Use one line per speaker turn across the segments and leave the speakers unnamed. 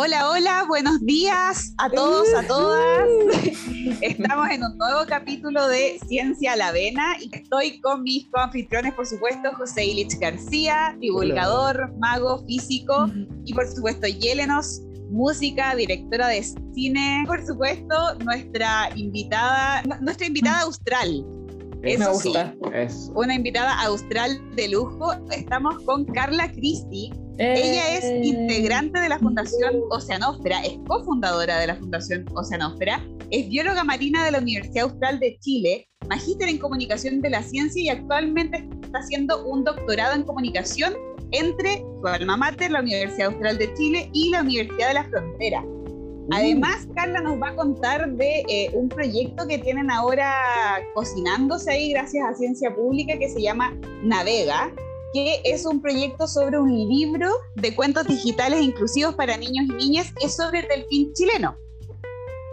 Hola, hola, buenos días a todos, a todas. Estamos en un nuevo capítulo de Ciencia a la Vena y estoy con mis coanfitriones, por supuesto, José Ilich García, divulgador, mago, físico, y por supuesto, Yelenos, música, directora de cine, por supuesto, nuestra invitada, nuestra invitada austral.
Me gusta.
Sí, una invitada austral de lujo. Estamos con Carla Cristi, ella es eh. integrante de la Fundación Oceanósfera, es cofundadora de la Fundación Oceanósfera, es bióloga marina de la Universidad Austral de Chile, magíster en comunicación de la ciencia y actualmente está haciendo un doctorado en comunicación entre su alma mater, la Universidad Austral de Chile, y la Universidad de la Frontera. Uh. Además, Carla nos va a contar de eh, un proyecto que tienen ahora cocinándose ahí gracias a Ciencia Pública que se llama Navega, que es un proyecto sobre un libro de cuentos digitales inclusivos para niños y niñas, es sobre el delfín chileno.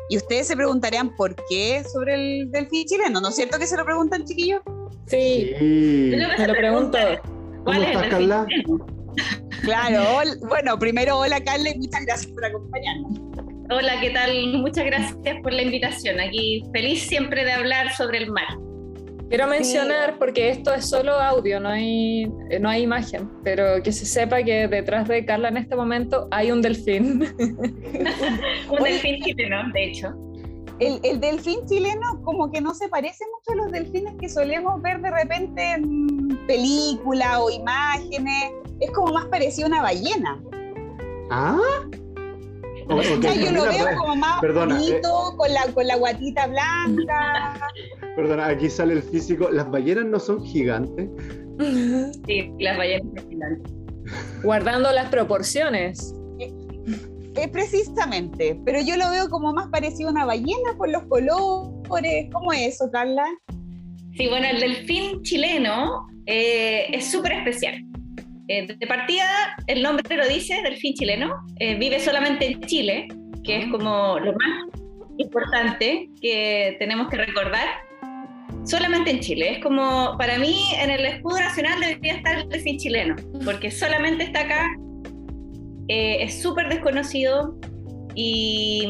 Y ustedes se preguntarían por qué sobre el delfín chileno, ¿no es cierto que se lo preguntan, chiquillos?
Sí, me lo pregunto.
¿Cómo estás, Carla?
Claro, bueno, primero hola Carla y muchas gracias por acompañarnos.
Hola, ¿qué tal? Muchas gracias por la invitación. Aquí feliz siempre de hablar sobre el mar.
Quiero mencionar, porque esto es solo audio, no hay, no hay imagen, pero que se sepa que detrás de Carla en este momento hay un delfín.
un delfín chileno, de hecho.
El, el, delfín chileno como que no se parece mucho a los delfines que solemos ver de repente en películas o imágenes. Es como más parecido a una ballena.
¿Ah?
Yo lo veo como más bonito, eh. con, la, con la guatita blanca.
Perdona, aquí sale el físico. ¿Las ballenas no son gigantes?
Sí, las ballenas son gigantes.
Guardando las proporciones.
Eh, eh, precisamente, pero yo lo veo como más parecido a una ballena por los colores. ¿Cómo es eso, Carla?
Sí, bueno, el delfín chileno es súper especial. Eh, de partida, el nombre lo dice, delfín chileno, eh, vive solamente en Chile, que es como lo más importante que tenemos que recordar. Solamente en Chile. Es como, para mí, en el escudo nacional debería estar el delfín chileno, porque solamente está acá, eh, es súper desconocido y,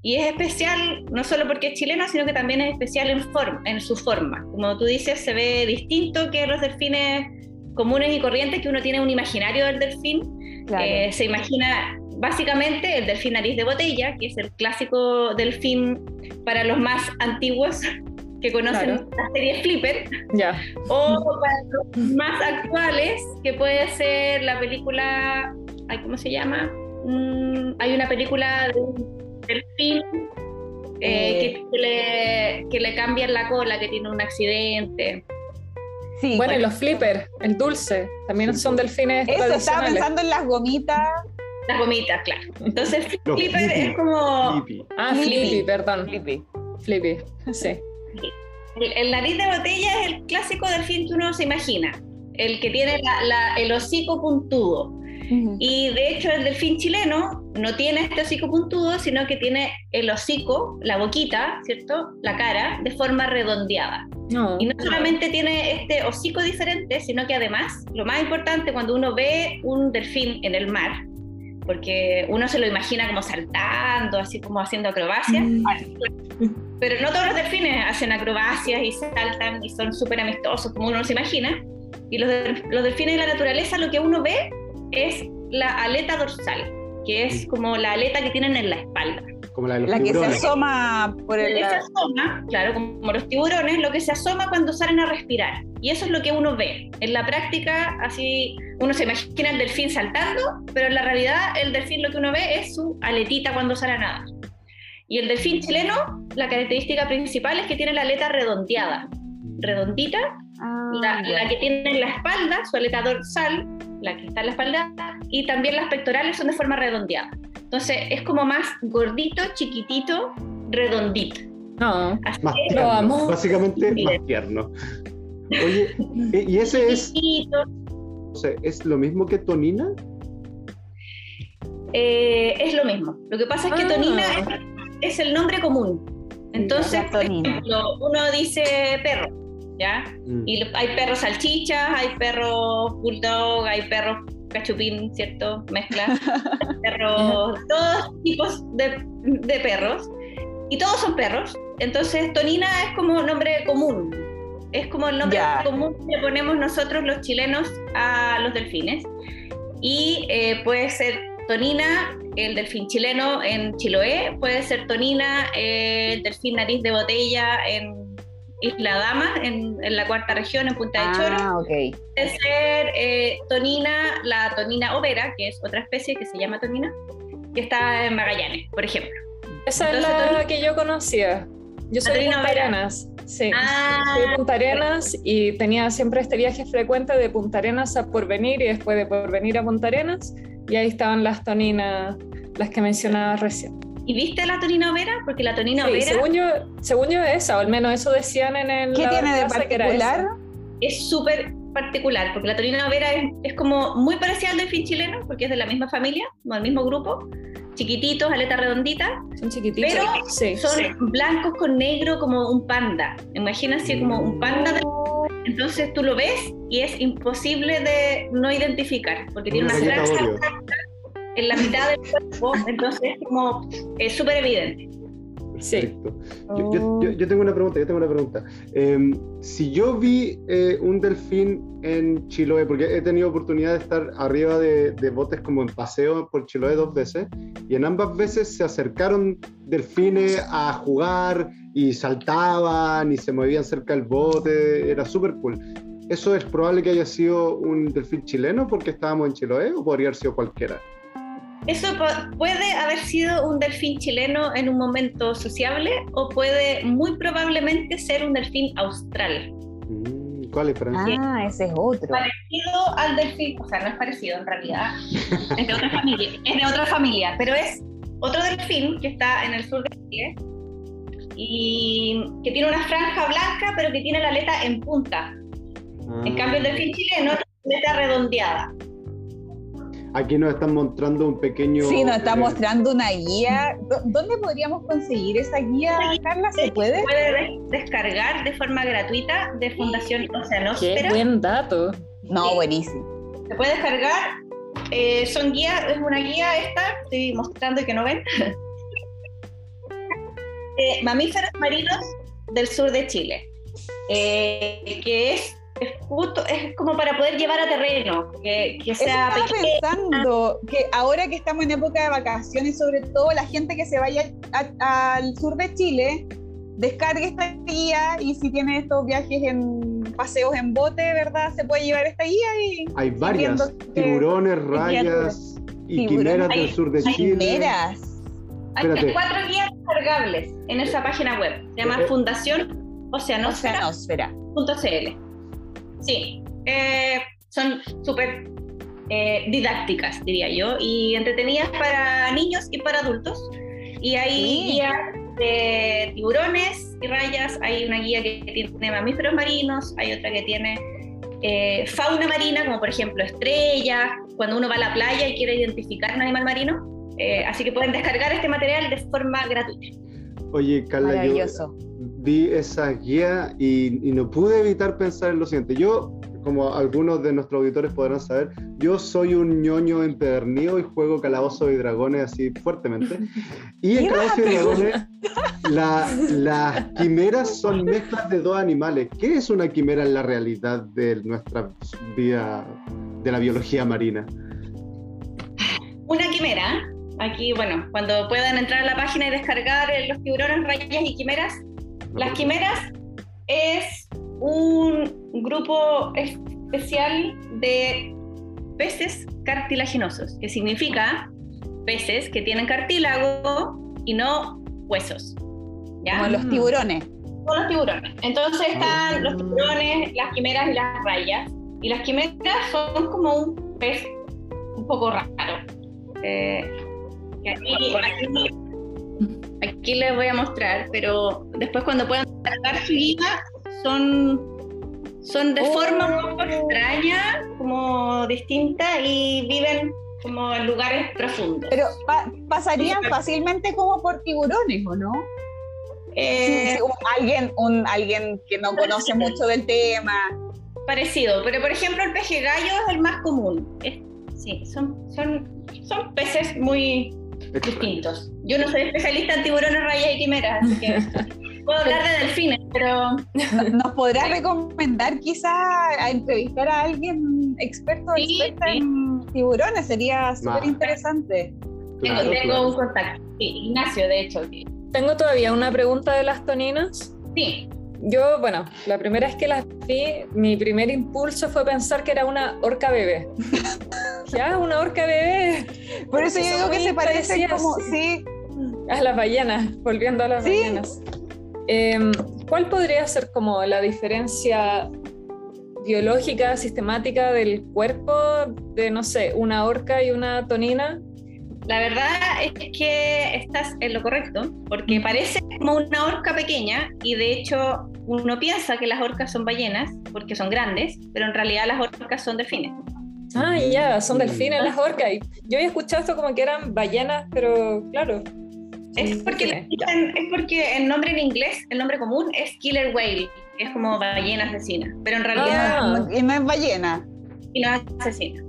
y, es especial no solo porque es chileno, sino que también es especial en, forma, en su forma. Como tú dices, se ve distinto que los delfines comunes y corrientes que uno tiene un imaginario del delfín. Eh, se imagina básicamente el delfín nariz de botella, que es el clásico delfín para los más antiguos que conocen la serie Flipper,
ya.
o para los más actuales, que puede ser la película, ¿cómo se llama? Mm, hay una película de un delfín eh, eh. que, le, que le cambian la cola, que tiene un accidente
bueno, y los flippers, el dulce, también son delfines
Eso, estaba pensando en las gomitas.
Las gomitas, claro. Entonces, flipper es como...
Ah, flippy, perdón. Flippy. Flippy, sí.
El, nariz de botella es el clásico delfín que uno se imagina. El que tiene el hocico puntudo. Y de hecho el delfín chileno no tiene este hocico puntudo, sino que tiene el hocico, la boquita, ¿cierto? La cara, de forma redondeada. Y no solamente tiene este hocico diferente, sino que además, lo más importante, cuando uno ve un delfín en el mar, porque uno se lo imagina como saltando, así como haciendo acrobacias, mm. pero no todos los delfines hacen acrobacias y saltan y son súper amistosos como uno se imagina. Y los, los delfines de la naturaleza lo que uno ve es la aleta dorsal, que es como la aleta que tienen en la espalda.
Como la, de los
la que se asoma por el...
La que se asoma, claro, como los tiburones, lo que se asoma cuando salen a respirar. Y eso es lo que uno ve. En la práctica, así uno se imagina el delfín saltando, pero en la realidad el delfín lo que uno ve es su aletita cuando sale a nadar. Y el delfín chileno, la característica principal es que tiene la aleta redondeada, redondita, ah, la, la, que tiene en la espalda, su aleta dorsal, la que está en la espalda, y también las pectorales son de forma redondeada. Entonces es como más gordito, chiquitito, redondito.
No,
más tierno, Básicamente más tierno. Oye, eh, ¿y ese es, o sea, es lo mismo que tonina?
Eh, es lo mismo. Lo que pasa es que ah. tonina es, el nombre común. Entonces, por ejemplo, uno dice perro, ¿ya? Mm. Y hay perros salchichas, hay perros bulldog, hay perros cachupín, ¿cierto? Mezcla. perros, todos tipos de, de, perros. Y todos son perros. Entonces, Tonina es como nombre común. Es como el nombre común que le ponemos nosotros los chilenos a los delfines. Y eh, puede ser Tonina, el delfín chileno en Chiloé, puede ser Tonina, el delfín nariz de botella en Isla Dama, en, la cuarta región, en Punta de Choro.
Ah,
Puede ser eh, tonina, la tonina overa, que es otra especie que se llama tonina, que está en Magallanes, por ejemplo.
Esa es la que yo conocía. Yo soy de Punta Arenas. Sí,
ah,
soy de Punta Arenas y tenía siempre este viaje frecuente de Punta Arenas a Porvenir y después de Porvenir a Punta Arenas. Y ahí estaban las toninas, las que mencionaba recién.
¿Y viste la tonina overa? Porque la tonina
sí,
overa.
Según yo, según yo, es esa, o al menos eso decían en el.
¿Qué tiene de particular?
Es súper particular, porque la tonina overa es, es, como muy parecida al delfín chileno, porque es de la misma familia, del mismo grupo. Chiquititos, aleta redondita.
Son chiquititos.
Pero sí, son blancos con negro como un panda. Imagínate como un panda. De... Entonces tú lo ves y es imposible de no identificar, porque tiene una franja en la mitad del cuerpo, entonces es como es súper evidente.
Sí.
Yo, yo, yo, tengo una pregunta, yo tengo una pregunta. Eh, si yo vi eh, un delfín en Chiloé, porque he tenido oportunidad de estar arriba de, de, botes como en paseo por Chiloé dos veces, y en ambas veces se acercaron delfines a jugar y saltaban y se movían cerca del bote, era súper cool. ¿Eso es probable que haya sido un delfín chileno porque estábamos en Chiloé o podría haber sido cualquiera?
Eso puede haber sido un delfín chileno en un momento sociable o puede muy probablemente ser un delfín austral.
Mm, ¿Cuál es Francia?
Ah, ese es otro.
Parecido al delfín, o sea, no es parecido en realidad, es de otra familia, es de otra familia, pero es otro delfín que está en el sur de Chile y que tiene una franja blanca, pero que tiene la aleta en punta. En cambio, el delfín chileno tiene la aleta redondeada.
Aquí nos están mostrando un pequeño.
Sí, nos está mostrando una guía. ¿Dónde podríamos conseguir esa guía, Carla? ¿Se puede?
Se puede descargar de forma gratuita de Fundación Oceanósfera.
Qué buen dato.
No, buenísimo.
Se puede descargar. Eh, son guías, es una guía esta, estoy mostrando y que no ven. eh, mamíferos marinos del sur de Chile. Eh, que es es justo, es como para poder llevar a terreno, que, que sea
Estaba pensando que ahora que estamos en época de vacaciones, sobre todo la gente que se vaya al sur de Chile, descargue esta guía y si tiene estos viajes en paseos en bote, ¿verdad? Se puede llevar esta guía y...
Hay varias, tiburones, rayas y quimeras del sur de Chile.
Quimeras.
Hay cuatro guías descargables en esa página web. Se llama eh, eh. Fundación Oceanósfera.cl. Sí, eh, son súper eh, didácticas, diría yo, y entretenidas para niños y para adultos. Y hay guías de tiburones y rayas, hay una guía que tiene mamíferos marinos, hay otra que tiene eh, fauna marina, como por ejemplo estrellas, cuando uno va a la playa y quiere identificar un animal marino. así que pueden descargar este material de forma gratuita.
Oye, Carla, yo vi esa guía y, no pude evitar pensar en lo siguiente. Yo, como algunos de nuestros auditores podrán saber, yo soy un ñoño empedernido y juego calabozo y dragones así fuertemente. Y en calabozo y dragones, las quimeras son mezclas de dos animales. ¿Qué es una quimera en la realidad de nuestra vida de la biología marina?
Una quimera Aquí, bueno, cuando puedan entrar a la página y descargar los tiburones, rayas y quimeras, las quimeras es un grupo especial de peces cartilaginosos, que significa peces que tienen cartílago y no huesos.
¿ya? Como los tiburones.
Como los tiburones. Entonces están los tiburones, las quimeras y las rayas. Y las quimeras son como un pez un poco raro. Eh, Aquí, les voy a mostrar, pero después cuando puedan cargar su vida son, son de forma un poco extraña, como distinta y viven como en lugares profundos.
Pero pasarían fácilmente como por tiburones, ¿o no? Eh, alguien, un, alguien que no conoce mucho del tema.
Parecido, pero por ejemplo el peje gallo es el más común. sí, son, son, son peces muy distintos. Yo no soy especialista en tiburones, rayas y quimeras, así que puedo hablar de delfines, pero...
¿Nos podrá recomendar quizá a entrevistar a alguien experto, en tiburones? Sería súper interesante.
tengo, un contacto, sí, Ignacio, de hecho.
Tengo todavía una pregunta de las toninas.
Sí.
Yo, bueno, la primera vez que las vi, mi primer impulso fue pensar que era una orca bebé. ya, una orca bebé.
Por eso yo digo que se parece como, sí.
A las ballenas, volviendo a las ballenas. Em, ¿Cuál podría ser como la diferencia biológica, sistemática del cuerpo de, no sé, una orca y una tonina?
La verdad es que estás en lo correcto, porque parece como una orca pequeña y de hecho uno piensa que las orcas son ballenas porque son grandes, pero en realidad las orcas son delfines.
Ah, ya, son delfines las orcas. Yo había escuchado esto como que eran ballenas, pero claro.
Es porque, es porque el nombre en inglés, el nombre común es killer whale, que es como ballena asesina, pero en realidad...
Ah, y no es ballena.
Y no es asesina.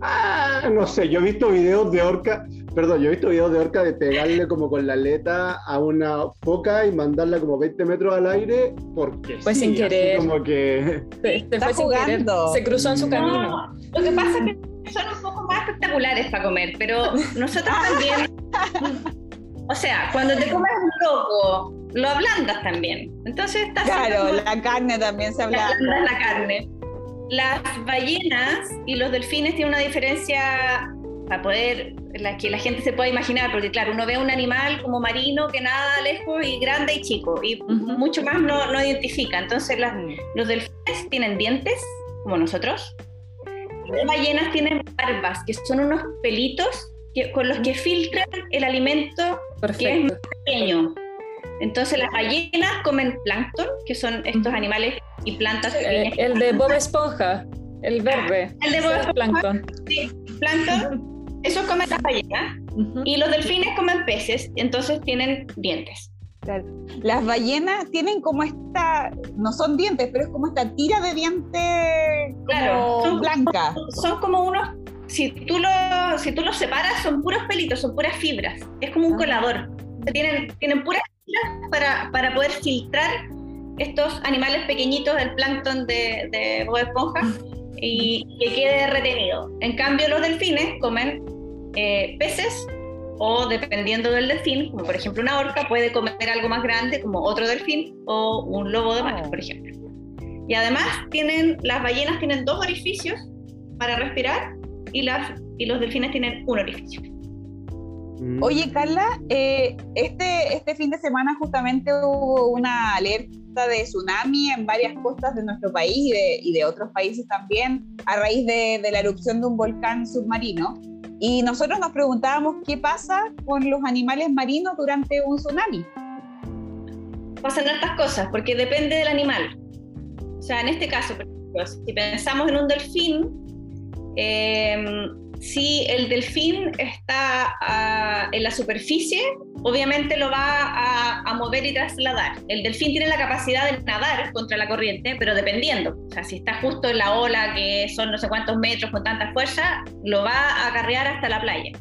Ah, no sé, yo he visto videos de orca Perdón, yo he visto videos de orca de pegarle como con la aleta a una foca y mandarla como 20 metros al aire porque
pues sin querer.
como que
se, fue jugando. se cruzó en su camino.
Lo que pasa es que son un poco más espectaculares para comer, pero nosotros también. o sea, cuando te comes un loco, lo ablandas también. Entonces está
Claro, la carne también se ablanda.
Ablandas la carne. Las ballenas y los delfines tienen una diferencia para poder la, que la gente se pueda imaginar, porque claro, uno ve un animal como marino que nada lejos y grande y chico, y mucho más no, no identifica. Entonces las, mm. los delfines tienen dientes, como nosotros, las ballenas tienen barbas, que son unos pelitos que, con los que filtran el alimento que es pequeño. Entonces las ballenas comen plancton, que son estos animales y plantas.
Eh, el de Bob Esponja, el verde.
El de Bob Esponja. Plancton. Sí, plancton esos comen las ballenas y los delfines comen peces, entonces tienen dientes.
Las ballenas tienen como esta, no son dientes, pero es como esta tira de dientes claro, blanca.
Son como unos, si tú, lo, si tú los separas, son puros pelitos, son puras fibras. Es como un ah. colador. Tienen, tienen puras fibras para, para poder filtrar estos animales pequeñitos del plancton de, de Bob Esponja y que quede retenido. En cambio, los delfines comen eh, peces o dependiendo del delfín, como por ejemplo una orca, puede comer algo más grande como otro delfín o un lobo de mar, por ejemplo. Y además tienen, las ballenas tienen dos orificios para respirar y, las, y los delfines tienen un orificio.
Mm. Oye, Carla, eh, este, este fin de semana justamente hubo una alerta de tsunami en varias costas de nuestro país y de, y de otros países también a raíz de, de la erupción de un volcán submarino. Y nosotros nos preguntábamos qué pasa con los animales marinos durante un tsunami.
Pasan estas cosas, porque depende del animal. O sea, en este caso, si pensamos en un delfín, eh, si el delfín está ah, en la superficie, obviamente lo va a, mover y trasladar. El delfín tiene la capacidad de nadar contra la corriente, pero dependiendo. O sea, si está justo en la ola, que son no sé cuántos metros con tanta fuerza, lo va a acarrear hasta la playa.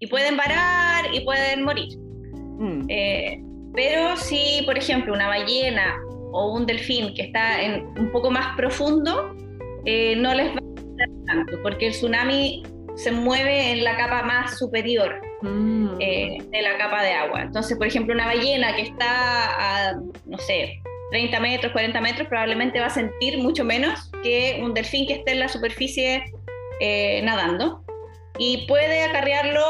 Y pueden parar y pueden morir. Mm. Eh, pero si, por ejemplo, una ballena o un delfín que está en un poco más profundo, eh, no les va a tanto, porque el tsunami se mueve en la capa más superior mm. eh, de la capa de agua. Entonces, por ejemplo, una ballena que está a, no sé, 30 metros, 40 metros, probablemente va a sentir mucho menos que un delfín que esté en la superficie eh, nadando y puede acarrearlo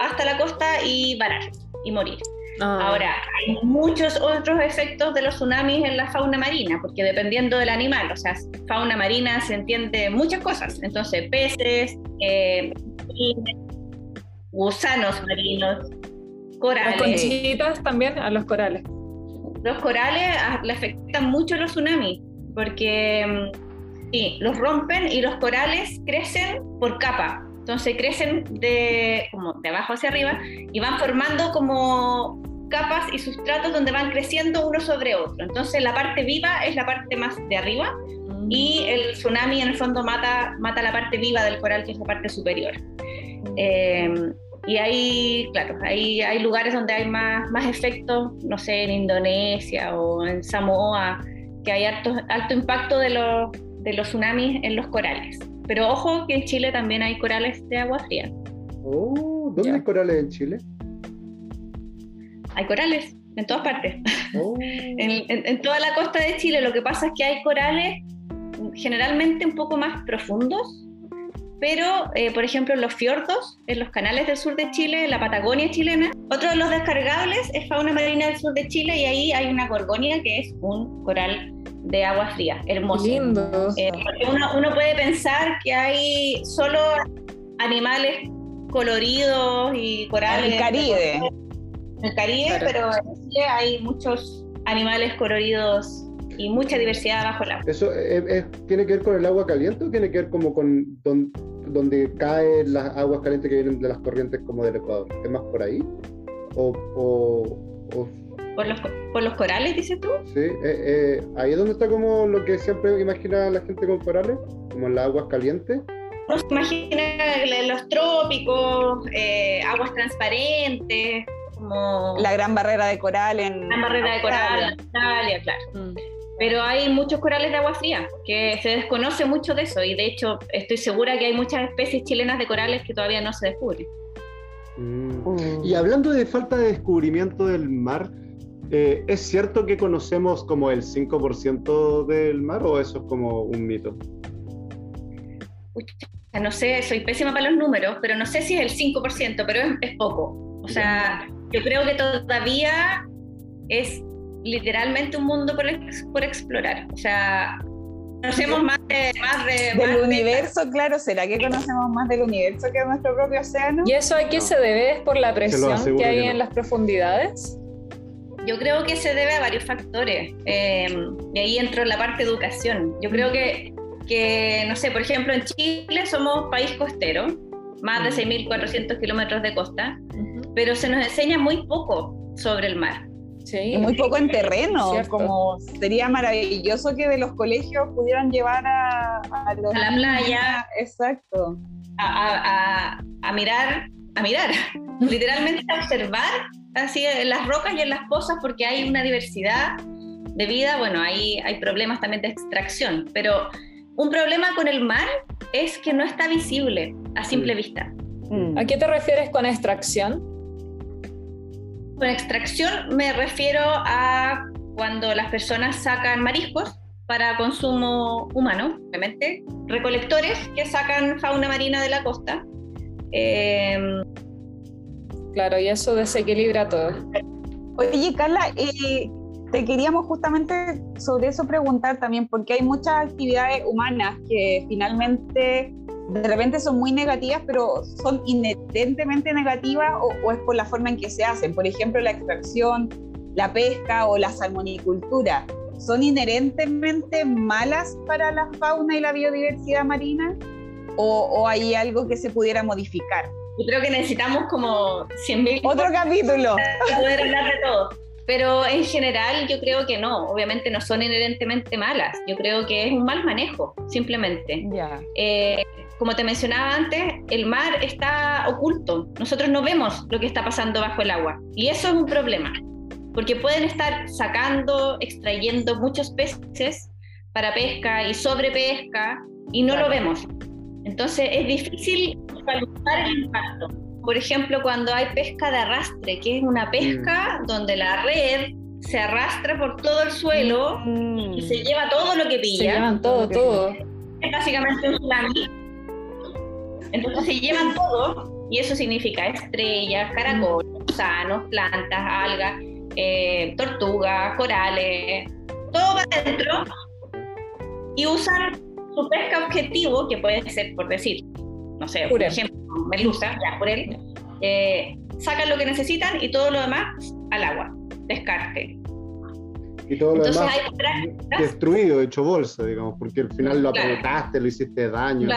hasta la costa y varar y morir. Ah. Ahora, hay muchos otros efectos de los tsunamis en la fauna marina, porque dependiendo del animal, o sea, fauna marina se entiende muchas cosas. Entonces, peces, eh, gusanos marinos, corales.
Las conchitas también a los corales.
Los corales ah, le afectan mucho los tsunamis, porque mm, sí, los rompen y los corales crecen por capa. Entonces crecen de, como de abajo hacia arriba y van formando como capas y sustratos donde van creciendo uno sobre otro. Entonces la parte viva es la parte más de arriba mm. y el tsunami en el fondo mata, mata la parte viva del coral, que es la parte superior. Eh, y hay, claro, hay, hay lugares donde hay más, más efectos, no sé, en Indonesia o en Samoa, que hay alto, alto impacto de los, de los tsunamis en los corales. Pero ojo que en Chile también hay corales de agua fría.
Oh, ¿dónde hay corales en Chile?
Hay corales en todas partes. Oh. en, toda la costa de Chile lo que pasa es que hay corales generalmente un poco más profundos, pero eh, por ejemplo en los fiordos, en los canales del sur de Chile, en la Patagonia chilena. Otro de los descargables es fauna marina del sur de Chile y ahí hay una gorgonia que es un coral de agua fría, hermoso.
Lindo.
Eh, uno, uno puede pensar que hay solo animales coloridos y corales.
En el Caribe.
En el Caribe, pero en Chile hay muchos animales coloridos y mucha diversidad bajo el agua.
¿Eso tiene que ver con el agua caliente o tiene que ver como con donde caen las aguas calientes que vienen de las corrientes como del Ecuador? ¿Es más por ahí? ¿O,
¿Por, los, ¿Por los corales, dices tú?
Sí, eh, eh, ahí es donde está como lo que siempre imagina la gente con corales, como en las aguas calientes
uno se imagina los trópicos, eh, aguas transparentes, como...
La gran barrera de coral en...
La barrera de coral en Italia, claro. Mm. Pero hay muchos corales de agua fría, que se desconoce mucho de eso, y de hecho estoy segura que hay muchas especies chilenas de corales que todavía no se descubren.
Mm. Y hablando de falta de descubrimiento del mar, eh, ¿es cierto que conocemos como el 5% del mar o eso es como un mito?
no sé, soy pésima para los números, pero no sé si es el 5%, pero es, poco. O sea, yo creo que todavía es literalmente un mundo por, explorar. O sea, conocemos más, de, más
del universo, claro. ¿Será que conocemos más del universo que de nuestro propio océano?
¿Y eso a qué se debe? ¿Es por la presión que hay en las profundidades?
Yo creo que se debe a varios factores. Eh, y ahí entro en la parte educación. Yo creo que que, no sé, por ejemplo, en Chile somos país costero, más de 6.400 kilómetros de costa, pero se nos enseña muy poco sobre el mar.
Sí, y muy poco en terreno, como sería maravilloso que de los colegios pudieran llevar a,
a, la playa.
Exacto.
A, a, mirar, a mirar, literalmente a observar así en las rocas y en las pozas porque hay una diversidad de vida, bueno, ahí hay problemas también de extracción, pero un problema con el mar es que no está visible a simple mm. vista.
¿A qué te refieres con extracción?
Con extracción me refiero a cuando las personas sacan mariscos para consumo humano, obviamente, recolectores que sacan fauna marina de la costa. Em,
claro, y eso desequilibra todo.
Oye, Carla, eh, te queríamos justamente sobre eso preguntar también, porque hay muchas actividades humanas que finalmente de repente son muy negativas, pero son inherentemente negativas o, es por la forma en que se hacen. Por ejemplo, la extracción, la pesca o la salmonicultura. ¿Son inherentemente malas para la fauna y la biodiversidad marina? ¿O, o hay algo que se pudiera modificar?
Yo creo que necesitamos como 100.000...
Otro capítulo.
Para poder hablar de todo. Pero en general yo creo que no, obviamente no son inherentemente malas, yo creo que es un mal manejo, simplemente. Eh, como te mencionaba antes, el mar está oculto, nosotros no vemos lo que está pasando bajo el agua y eso es un problema, porque pueden estar sacando, extrayendo muchos peces para pesca y sobrepesca y no lo vemos. Entonces es difícil calcular el impacto por ejemplo, cuando hay pesca de arrastre, que es una pesca mm. donde la red se arrastra por todo el suelo y se lleva todo lo que pilla.
Se llevan todo, todo.
Es básicamente un tsunami. Entonces se llevan todo y eso significa estrellas, caracoles, gusanos, plantas, algas, eh, tortugas, corales, todo va adentro y usan su pesca objetivo, que puede ser, por decir, no sé, por ejemplo, merluza, ya por él, eh, sacan lo que necesitan y todo lo demás al agua, descarte.
Y todo lo demás destruido, hecho bolsa, digamos, porque al final lo apretaste, lo hiciste daño.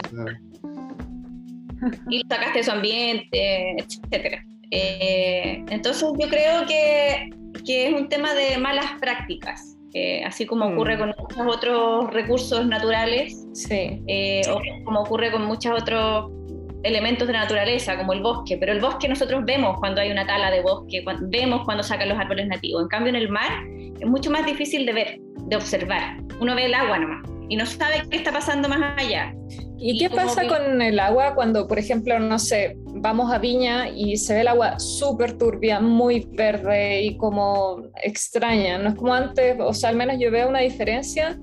Y sacaste de su ambiente, etcétera. Eh, entonces yo creo que, que, es un tema de malas prácticas, eh, así como mm. ocurre con muchos otros recursos naturales,
sí.
Eh, o como ocurre con muchos otros elementos de la naturaleza, como el bosque, pero el bosque nosotros vemos cuando hay una tala de bosque, vemos cuando sacan los árboles nativos. En cambio, en el mar es mucho más difícil de ver, de observar. Uno ve el agua nomás y no sabe qué está pasando más allá.
¿Y, qué pasa con el agua cuando, por ejemplo, no sé, vamos a Viña y se ve el agua súper turbia, muy verde y como extraña? No es como antes, o sea, al menos yo veo una diferencia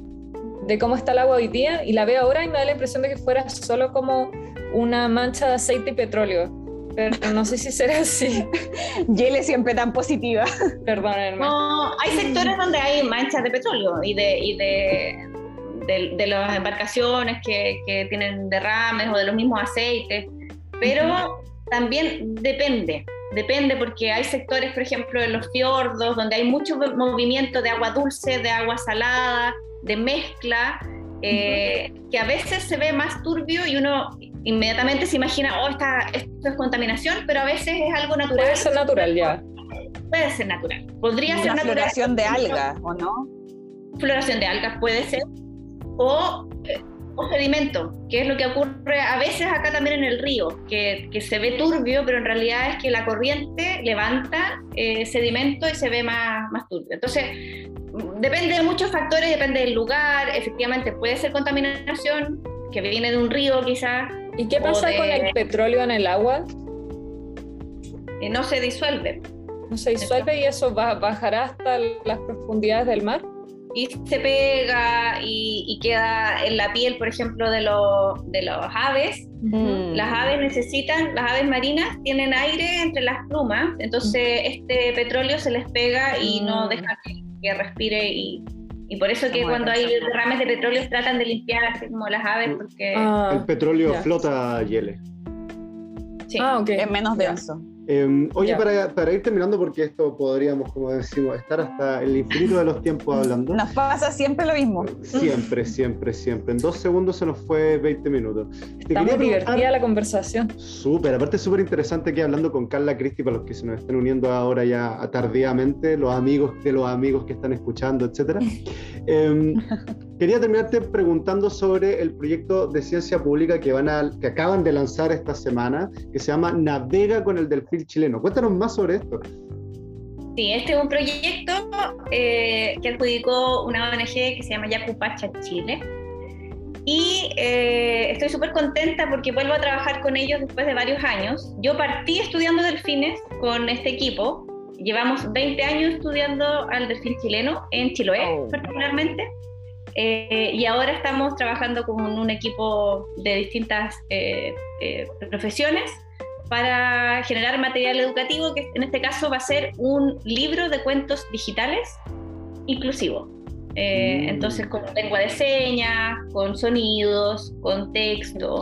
de cómo está el agua hoy día y la veo ahora y me da la impresión de que fuera solo como una mancha de aceite y petróleo. Pero no sé si será así.
Yele siempre tan positiva.
Perdónenme.
No, hay sectores donde hay manchas de petróleo y de, y de, de, las embarcaciones que, que, tienen derrames o de los mismos aceites. Pero también depende. Depende porque hay sectores, por ejemplo, en los fiordos, donde hay mucho movimiento de agua dulce, de agua salada, de mezcla, eh, que a veces se ve más turbio y uno inmediatamente se imagina, oh, esta, esto es contaminación, pero a veces es algo natural.
Puede ser natural ya.
Puede ser natural. Podría ser natural.
Floración de algas, ¿o no?
Floración de algas puede ser. O, eh, o, sedimento, que es lo que ocurre a veces acá también en el río, que, que se ve turbio, pero en realidad es que la corriente levanta eh, sedimento y se ve más, más turbio. Entonces, depende de muchos factores, depende del lugar, efectivamente puede ser contaminación que viene de un río quizás.
¿Y qué pasa con el petróleo en el agua?
Eh, no se disuelve.
No se disuelve y eso va, bajará hasta las profundidades del mar.
Y se pega y, queda en la piel, por ejemplo, de, los de los aves. Las aves necesitan, las aves marinas tienen aire entre las plumas, entonces este petróleo se les pega y no mm. deja que que respire y, y por eso que cuando hay derrames de petróleo tratan de limpiar así como las aves porque...
Ah, el petróleo flota, Yele.
Sí, ah, es menos denso.
Em, oye, para, para, ir terminando, porque esto podríamos, como decimos, estar hasta el infinito de los tiempos hablando.
Nos pasa siempre lo mismo.
Siempre, siempre, siempre. En dos segundos se nos fue 20 minutos.
Está muy divertida la conversación.
Súper, aparte súper interesante que hablando con Carla Cristi, para los que se nos estén uniendo ahora ya tardíamente, los amigos de los amigos que están escuchando, etcétera. Em, quería terminarte preguntando sobre el proyecto de ciencia pública que, van a, que acaban de lanzar esta semana, que se llama Navega con el Delfín chileno. Cuéntanos más sobre esto.
Sí, este es un proyecto eh, que adjudicó una ONG que se llama Yacupacha Chile. Y eh, estoy súper contenta porque vuelvo a trabajar con ellos después de varios años. Yo partí estudiando delfines con este equipo. Llevamos 20 años estudiando al delfín chileno, en Chiloé oh. particularmente. Eh, y ahora estamos trabajando con un equipo de distintas profesiones para generar material educativo, que en este caso va a ser un libro de cuentos digitales inclusivo. Eh, mm. Entonces, con lengua de señas, con sonidos, con texto.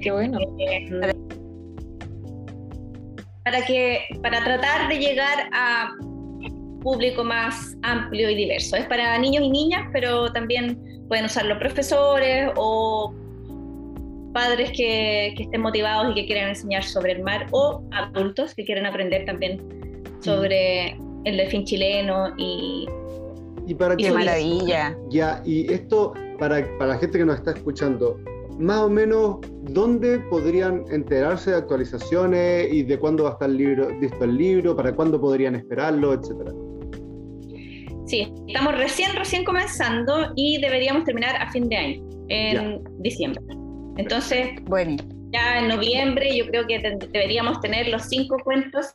qué bueno. Eh,
para, que, para tratar de llegar a público más amplio y diverso. Es para niños y niñas, pero también pueden usarlo profesores o padres que, estén motivados y que quieran enseñar sobre el mar o adultos que quieran aprender también sobre el delfín chileno y...
Y para
Qué maravilla.
Ya, y esto, para, para la gente que nos está escuchando, más o menos, ¿dónde podrían enterarse de actualizaciones y de cuándo va a estar el libro, listo el libro, para cuándo podrían esperarlo, etcétera?
Sí, estamos recién, recién comenzando y deberíamos terminar a fin de año, en diciembre. Entonces, bueno. ya en noviembre yo creo que deberíamos tener los cinco cuentos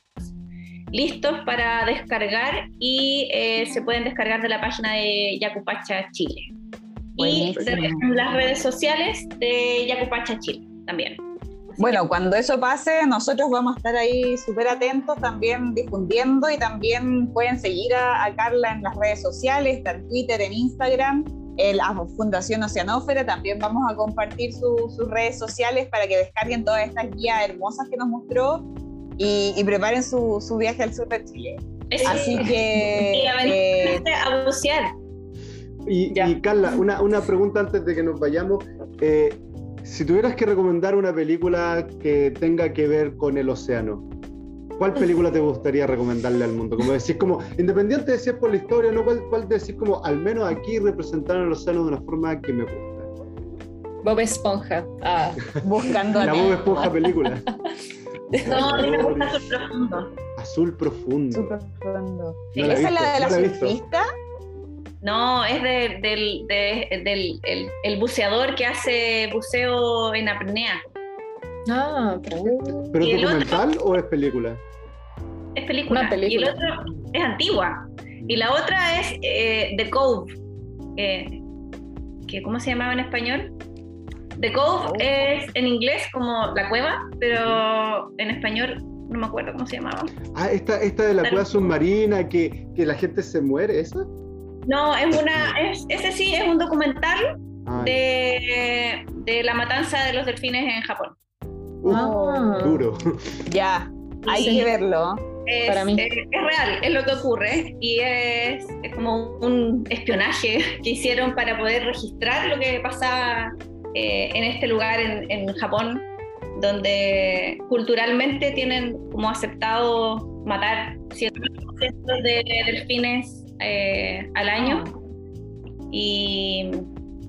listos para descargar y eh, se pueden descargar de la página de Yacupacha Chile. Y de las redes sociales de Yacupacha Chile también.
Bueno, cuando eso pase, nosotros vamos a estar ahí súper atentos, también difundiendo y también pueden seguir a, a Carla en las redes sociales, está en Twitter, en Instagram la Fundación Oceanófera. También vamos a compartir sus redes sociales para que descarguen todas estas guías hermosas que nos mostró y, preparen su, viaje al sur de Chile. Así que...
Y a, eh, a bucear.
Y, Carla, una, una, pregunta antes de que nos vayamos. Eh, si tuvieras que recomendar una película que tenga que ver con el océano, ¿cuál película te gustaría recomendarle al mundo? Como decir, como, independiente de si es por la historia, ¿no? ¿Cuál, cuál decir como, al menos aquí representaron los océano de una forma que me gusta?
Bob Esponja. Ah.
Buscando
La Bob Esponja película.
no, a mí me gusta Azul Profundo.
Azul Profundo.
Azul Profundo.
No la
¿Esa es la
visto,
de la
la
surfista?
No, es de- del, de- del el, el buceador que hace buceo en apnea.
Ah,
¿Pero
¿Y
es
otro?
documental o es película?
Es película.
Una película.
Y el otro es antigua. Y la otra es eh, The Cove. eh, que, ¿Cómo se llamaba en español? The Cove es en inglés como la cueva, pero en español no me acuerdo cómo se llamaba.
Ah, esta, esta de la cueva submarina, que, que la gente se muere, ¿esa?
No, es una, es, ese sí es un documental de, de la matanza de los delfines en Japón.
uf,
Ah.
duro.
Ya, hay
Sí.
que verlo.
Es,
Para mí.
es- es real, es lo que ocurre y es, es como un espionaje que hicieron para poder registrar lo que pasaba eh, en este lugar en, en Japón, donde culturalmente tienen como aceptado matar cientos de delfines eh, al año y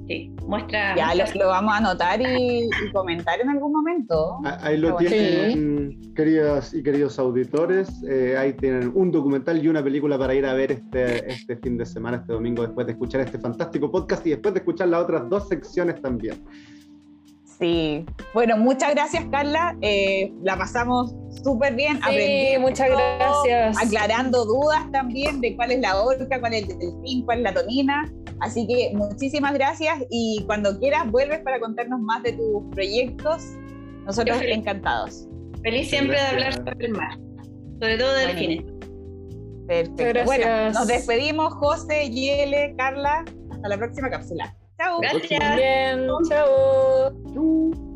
sí, muestra...
Ya lo, lo vamos a anotar y, y comentar en algún momento.
Ah, Ahí lo
bueno.
tienen, queridas y queridos auditores. eh, ahí tienen un documental y una película para ir a ver este, este fin de semana, este domingo, después de escuchar este fantástico podcast y después de escuchar las otras dos secciones también.
Sí. Bueno, muchas gracias, Carla. Eh, la pasamos súper bien.
Sí, muchas gracias.
Aclarando dudas también de cuál es la orca, cuál es el delfín, cuál es la tonina. Así que muchísimas gracias y cuando quieras vuelves para contarnos más de tus proyectos. Nosotros
feliz.
encantados.
Feliz siempre de hablar
Gracias.
sobre el mar, sobre todo de delfines.
Perfecto.
Muchas
Bueno,
gracias.
nos despedimos, José, Yele, Carla. Hasta la próxima cápsula. Chao.
Gracias.
Bien, chao.
Chau.